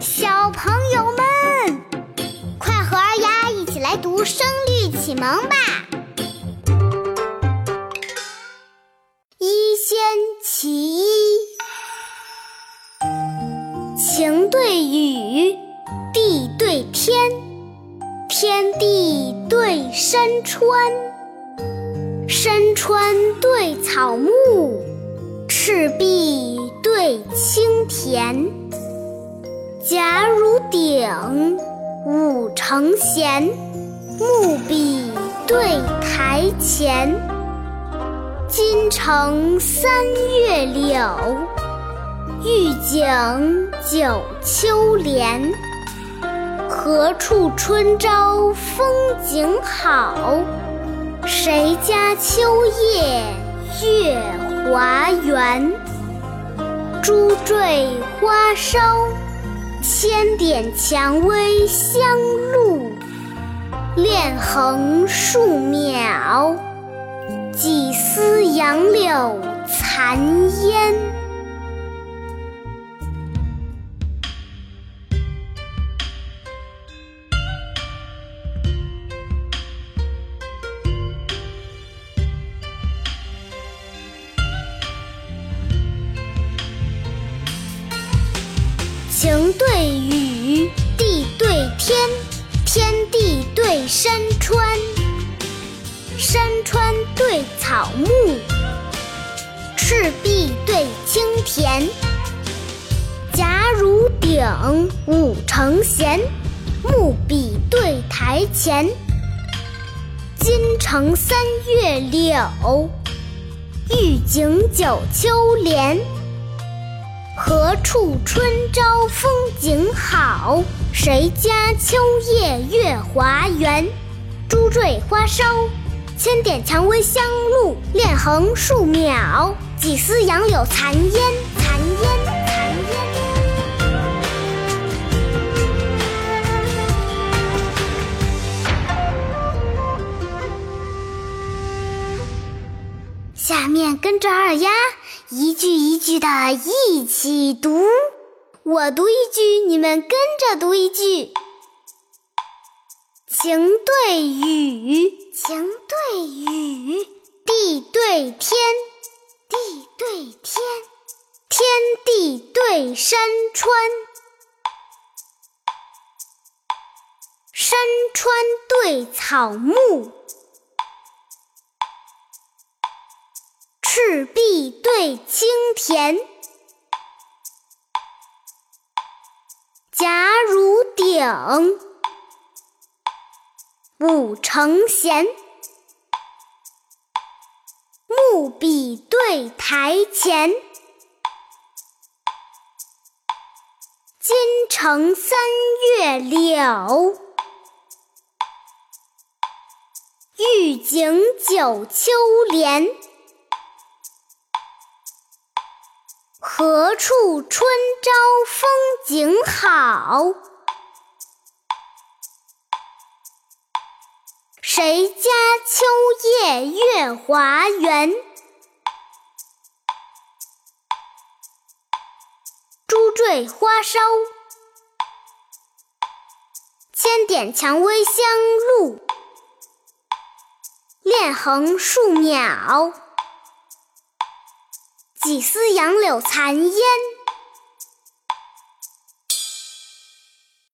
小朋友们，快和二丫一起来读《声律启蒙》吧！一仙其一，晴对雨，地对天，天地对山川，山川对草木，赤壁对青田。鼎，五成弦，木笔对台前。金城三月柳，玉井九秋莲。何处春朝风景好？谁家秋夜月华圆？珠缀花梢。千点蔷薇香露，恋横树秒，几丝杨柳残烟。晴对雨，地对天，天地对山川，山川对草木，赤壁对青田。甲如鼎，五成弦，木笔对台前。金城三月柳，玉井九秋莲。何处春朝风景好？谁家秋夜月华圆？珠缀花梢，千点蔷薇香露，恋横树苗，几丝杨柳，残烟，残烟。下面跟着二丫。一句一句的一起读，我读一句，你们跟着读一句。晴对雨，晴对雨，地对天，地对天，天地对山川，山川对草木。赤壁对青田，甲如鼎，五成弦，木笔对台前。金城三月柳，玉井九秋莲。何处春朝风景好？谁家秋夜月华圆？珠缀花梢，千点蔷薇香露，恋横树鸟。几丝杨柳残烟。